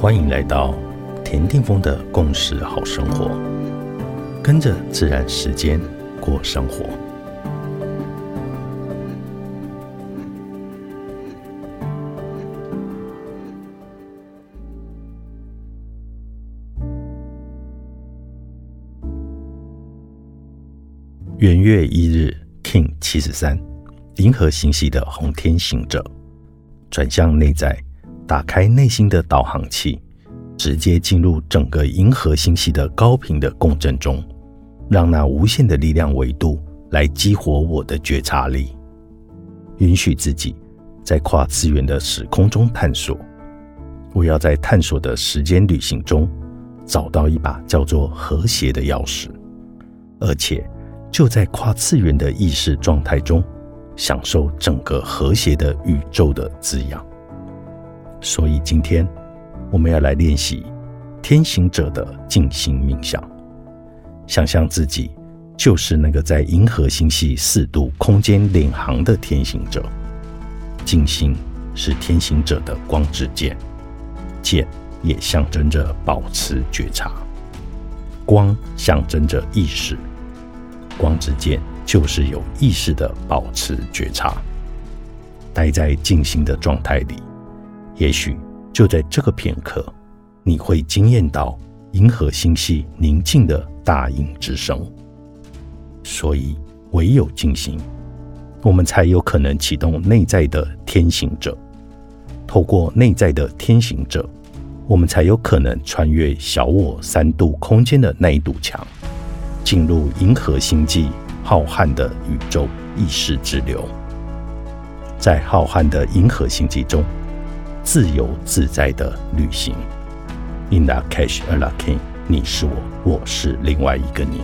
欢迎来到田定峰的共识好生活，跟着自然时间过生活。元月一日，King 七十三，银河星系的红天行者，转向内在。打开内心的导航器，直接进入整个银河星系的高频的共振中，让那无限的力量维度来激活我的觉察力，允许自己在跨次元的时空中探索。我要在探索的时间旅行中，找到一把叫做和谐的钥匙，而且就在跨次元的意识状态中，享受整个和谐的宇宙的滋养。所以今天我们要来练习天行者的静心冥想，想象自己就是那个在银河星系四度空间领航的天行者。静心是天行者的光之剑，剑也象征着保持觉察，光象征着意识，光之剑就是有意识的保持觉察，待在静心的状态里。也许就在这个片刻，你会惊艳到银河星系宁静的大音之声。所以，唯有静心，我们才有可能启动内在的天行者。透过内在的天行者，我们才有可能穿越小我三度空间的那一堵墙，进入银河星际浩瀚的宇宙意识之流。在浩瀚的银河星际中。自由自在的旅行，In the cash, a l a k i n 你是我，我是另外一个你。